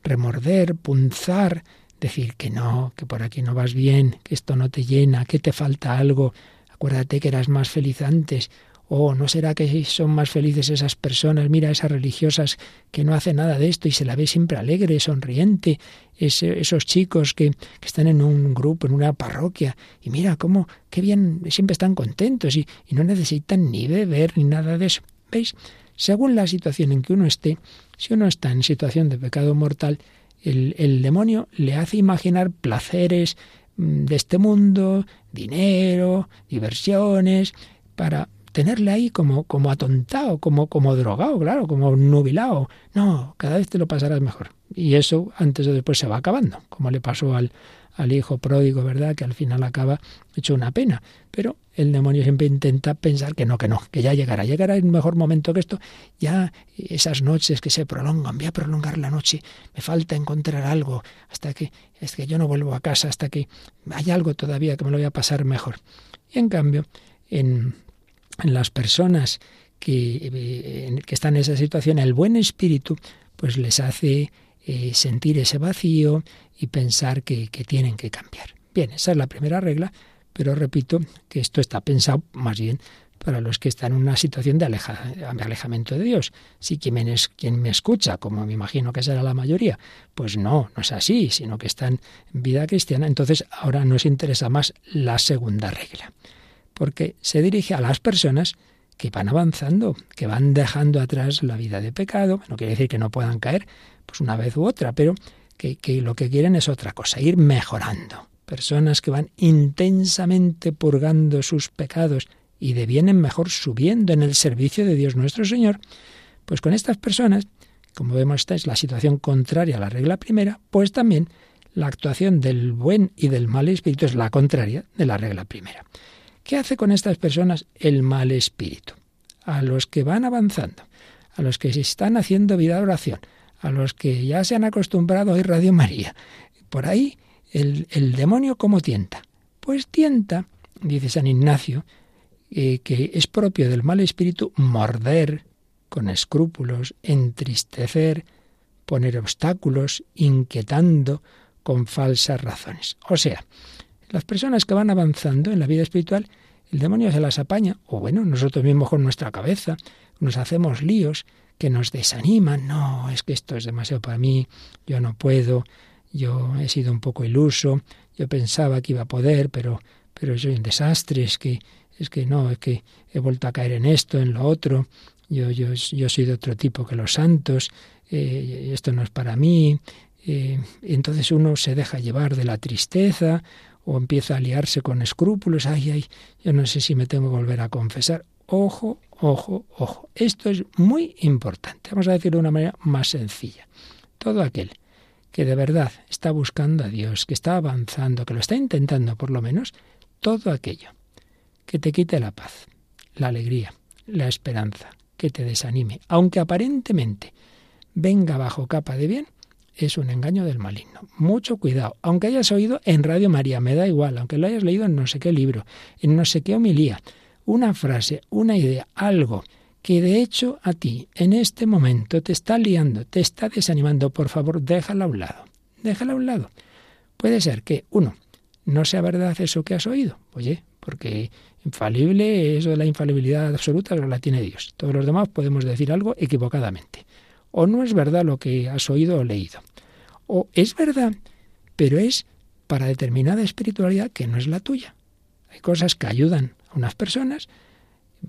Remorder, punzar, decir que no, que por aquí no vas bien, que esto no te llena, que te falta algo, acuérdate que eras más feliz antes, o no será que son más felices esas personas, mira esas religiosas que no hacen nada de esto y se la ve siempre alegre, sonriente, esos chicos que, que, están en un grupo, en una parroquia, y mira cómo, qué bien, siempre están contentos y, y no necesitan ni beber ni nada de eso. ¿Veis? Según la situación en que uno esté, si uno está en situación de pecado mortal, el, demonio le hace imaginar placeres mm, de este mundo, dinero, diversiones, para tenerle ahí como, como atontado, como, como drogado, claro, como nubilado. No, cada vez te lo pasarás mejor. Y eso antes o después se va acabando, como le pasó al, al hijo pródigo, ¿verdad? Que al final acaba hecho una pena. Pero el demonio siempre intenta pensar que no, que no, que ya llegará, llegará en mejor momento que esto. Ya esas noches que se prolongan, voy a prolongar la noche, me falta encontrar algo, hasta que, es que yo no vuelvo a casa, hasta que hay algo todavía que me lo voy a pasar mejor. Y en cambio, en las personas que, eh, que están en esa situación, el buen espíritu, pues les hace eh, sentir ese vacío y pensar que, tienen que cambiar. Bien, esa es la primera regla, pero repito que esto está pensado más bien para los que están en una situación de, alejamiento de Dios. Si quien me, quien me escucha, como me imagino que será la mayoría, pues no, no es así, sino que están en vida cristiana, entonces ahora nos interesa más la segunda regla, porque se dirige a las personas que van avanzando, que van dejando atrás la vida de pecado, no quiere decir que no puedan caer, pues una vez u otra, pero que, lo que quieren es otra cosa, ir mejorando. Personas que van intensamente purgando sus pecados y devienen mejor subiendo en el servicio de Dios nuestro Señor, pues con estas personas, como vemos esta es la situación contraria a la regla primera, pues también la actuación del buen y del mal espíritu es la contraria de la regla primera. ¿Qué hace con estas personas el mal espíritu? A los que van avanzando, a los que se están haciendo vida de oración, a los que ya se han acostumbrado a oír Radio María. Por ahí, el, demonio, ¿cómo tienta? Pues tienta, dice San Ignacio, eh, que es propio del mal espíritu morder con escrúpulos, entristecer, poner obstáculos, inquietando con falsas razones. O sea, las personas que van avanzando en la vida espiritual, el demonio se las apaña, o bueno, nosotros mismos con nuestra cabeza, nos hacemos líos que nos desaniman. No, es que esto es demasiado para mí, yo no puedo, yo he sido un poco iluso, yo pensaba que iba a poder, pero, pero soy un desastre, es que, es que no, es que he vuelto a caer en esto, en lo otro, yo, yo, yo soy de otro tipo que los santos, eh, esto no es para mí. Eh, entonces uno se deja llevar de la tristeza o empieza a liarse con escrúpulos, ay, ay, yo no sé si me tengo que volver a confesar. Ojo, ojo, ojo. Esto es muy importante. Vamos a decirlo de una manera más sencilla. Todo aquel que de verdad está buscando a Dios, que está avanzando, que lo está intentando por lo menos, todo aquello que te quite la paz, la alegría, la esperanza, que te desanime, aunque aparentemente venga bajo capa de bien, es un engaño del maligno. Mucho cuidado. Aunque hayas oído en Radio María, me da igual, aunque lo hayas leído en no sé qué libro, en no sé qué homilía, una frase, una idea, algo que de hecho a ti en este momento te está liando, te está desanimando, por favor, déjala a un lado. Déjala a un lado. Puede ser que, uno, no sea verdad eso que has oído. Oye, porque infalible, eso de la infalibilidad absoluta, pero la tiene Dios. Todos los demás podemos decir algo equivocadamente. O no es verdad lo que has oído o leído. O es verdad, pero es para determinada espiritualidad que no es la tuya. Hay cosas que ayudan a unas personas,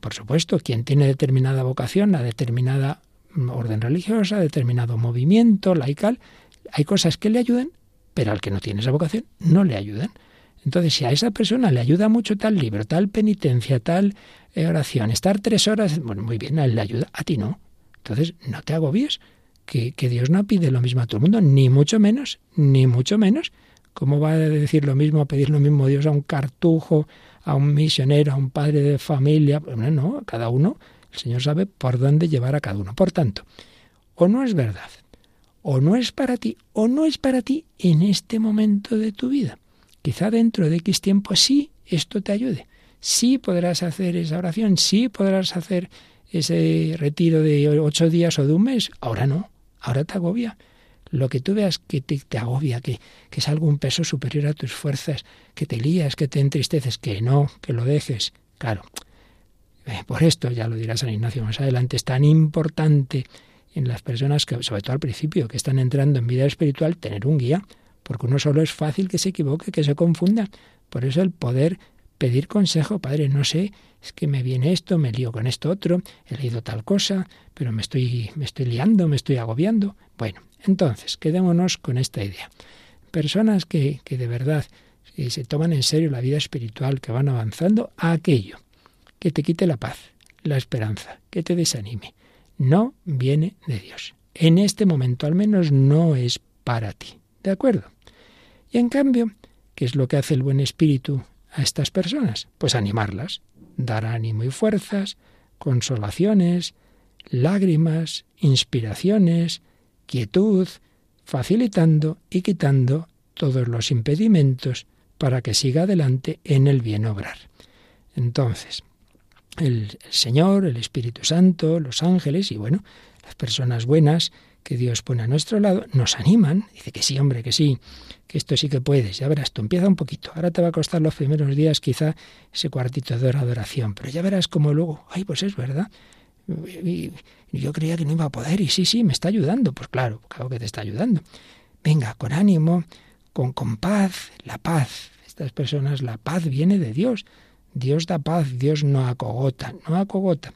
por supuesto, quien tiene determinada vocación, a determinada orden religiosa, determinado movimiento laical, hay cosas que le ayudan, pero al que no tiene esa vocación no le ayudan. Entonces, si a esa persona le ayuda mucho tal libro, tal penitencia, tal eh, oración, estar tres horas, bueno, muy bien, a él le ayuda, a ti no. Entonces, no te agobies, que, que Dios no pide lo mismo a todo el mundo, ni mucho menos, ni mucho menos. ¿Cómo va a decir lo mismo, a pedir lo mismo Dios a un cartujo, a un misionero, a un padre de familia? Bueno, no, cada uno, el Señor sabe por dónde llevar a cada uno. Por tanto, o no es verdad, o no es para ti, o no es para ti en este momento de tu vida. Quizá dentro de X tiempo sí esto te ayude. Sí podrás hacer esa oración, sí podrás hacer ese retiro de ocho días o de un mes. Ahora no, ahora te agobia. Lo que tú veas que te, agobia, que, que es algún peso superior a tus fuerzas, que te lías, que te entristeces, que no, que lo dejes. Claro, eh, por esto, ya lo dirá San Ignacio más adelante, es tan importante en las personas que, sobre todo al principio, que están entrando en vida espiritual, tener un guía, porque uno solo es fácil que se equivoque, que se confunda. Por eso el poder pedir consejo, padre, no sé, es que me viene esto, me lío con esto otro, he leído tal cosa, pero me estoy, me estoy liando, me estoy agobiando. Bueno, entonces, quedémonos con esta idea. Personas que, que de verdad eh, se toman en serio la vida espiritual, que van avanzando a aquello que te quite la paz, la esperanza, que te desanime. No viene de Dios. En este momento al menos no es para ti. ¿De acuerdo? Y en cambio, ¿qué es lo que hace el buen espíritu a estas personas? Pues animarlas, dar ánimo y fuerzas, consolaciones, lágrimas, inspiraciones, quietud, facilitando y quitando todos los impedimentos para que siga adelante en el bien obrar. Entonces, el, Señor, el Espíritu Santo, los ángeles y bueno, las personas buenas que Dios pone a nuestro lado, nos animan, dice que sí, hombre, que sí, que esto sí que puedes, ya verás, tú empieza un poquito, ahora te va a costar los primeros días quizá ese cuartito de hora de adoración, pero ya verás como luego, ay, pues es verdad, yo creía que no iba a poder y sí, sí, me está ayudando, pues claro, claro que te está ayudando. Venga, con ánimo, con, con paz, la paz, estas personas, la paz viene de Dios, Dios da paz, Dios no acogota, no acogota,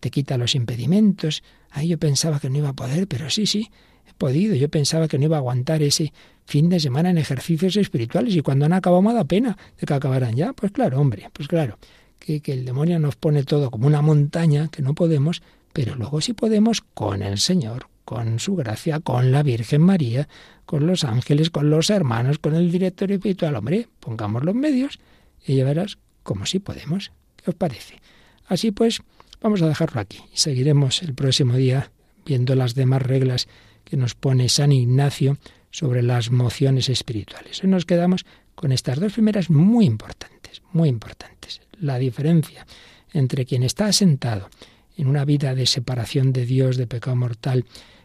te quita los impedimentos. Ahí yo pensaba que no iba a poder, pero sí, sí, he podido. Yo pensaba que no iba a aguantar ese fin de semana en ejercicios espirituales y cuando han acabado me da pena de que acabaran ya. Pues claro, hombre, pues claro, que, que el demonio nos pone todo como una montaña que no podemos, pero luego sí podemos con el Señor, con su gracia, con la Virgen María, con los ángeles, con los hermanos, con el director espiritual. Hombre, pongamos los medios y ya verás como si podemos. ¿Qué os parece? Así pues, vamos a dejarlo aquí y seguiremos el próximo día viendo las demás reglas que nos pone San Ignacio sobre las mociones espirituales. Hoy nos quedamos con estas dos primeras muy importantes, muy importantes. La diferencia entre quien está asentado en una vida de separación de Dios, de pecado mortal,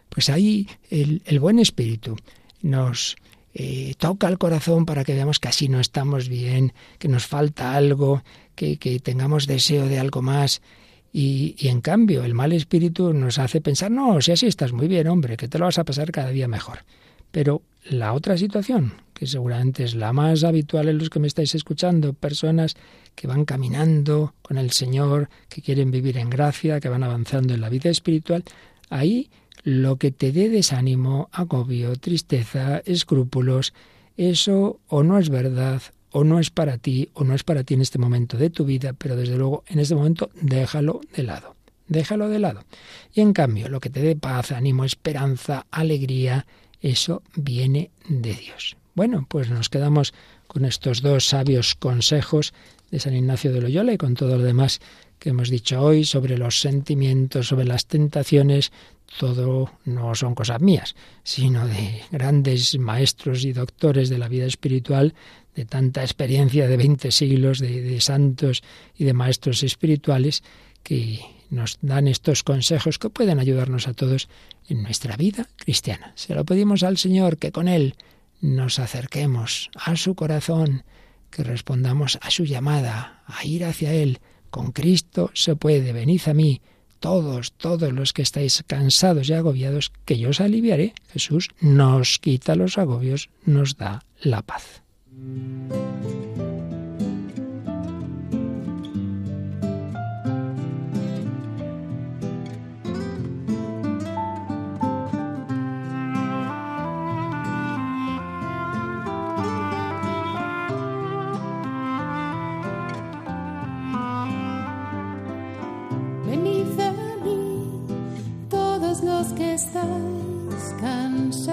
pues ahí el, buen espíritu nos eh, toca el corazón para que veamos que así no estamos bien, que nos falta algo, que, tengamos deseo de algo más. Y, y, en cambio, el mal espíritu nos hace pensar, no, si así estás muy bien, hombre, que te lo vas a pasar cada día mejor. Pero la otra situación, que seguramente es la más habitual en los que me estáis escuchando, personas que van caminando con el Señor, que quieren vivir en gracia, que van avanzando en la vida espiritual, ahí lo que te dé desánimo, agobio, tristeza, escrúpulos, eso o no es verdad, o no es para ti, o no es para ti en este momento de tu vida, pero desde luego en este momento déjalo de lado. Déjalo de lado. Y en cambio, lo que te dé paz, ánimo, esperanza, alegría, eso viene de Dios. Bueno, pues nos quedamos con estos dos sabios consejos de San Ignacio de Loyola y con todo lo demás que hemos dicho hoy sobre los sentimientos, sobre las tentaciones, todo no son cosas mías, sino de grandes maestros y doctores de la vida espiritual, de tanta experiencia de 20 siglos de, santos y de maestros espirituales que nos dan estos consejos que pueden ayudarnos a todos en nuestra vida cristiana. Se lo pedimos al Señor que con Él nos acerquemos a su corazón, que respondamos a su llamada, a ir hacia Él. Con Cristo se puede, venid a mí todos, todos los que estáis cansados y agobiados, que yo os aliviaré. Jesús nos quita los agobios, nos da la paz. Venid a mí, todos los que estáis cansados.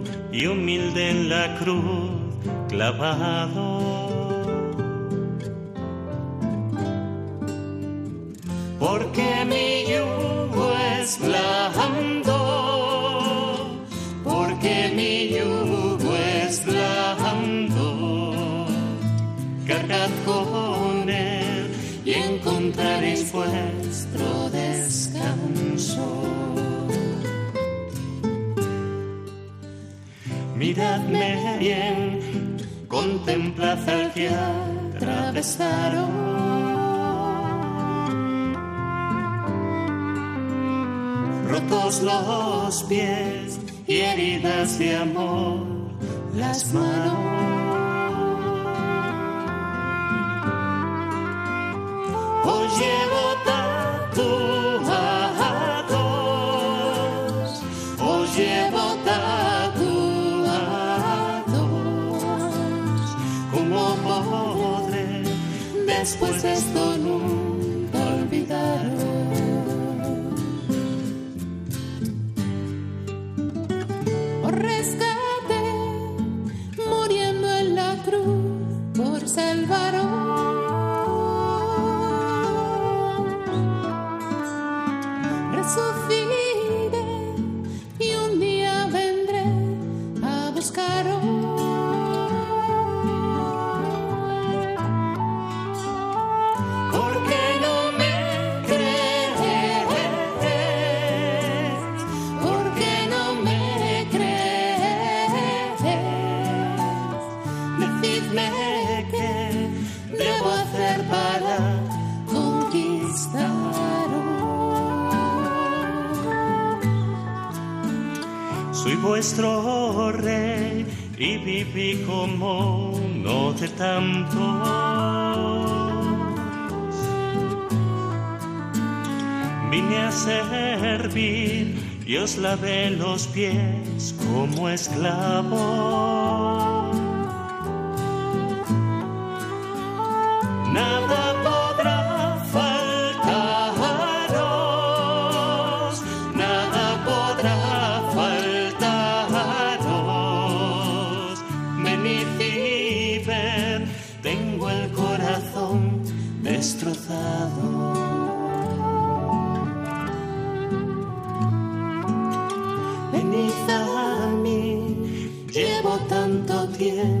y humilde en la cruz clavado. Porque mi yugo es blando, porque mi yugo es blando. Cargad encontraréis vuestro descanso. Miradme bien, contemplad al que atravesaron. Rotos los pies y heridas de amor, las manos después esto vuestro rey y viví como no de tantos. Vine a servir y os lavé los pies como esclavo. Han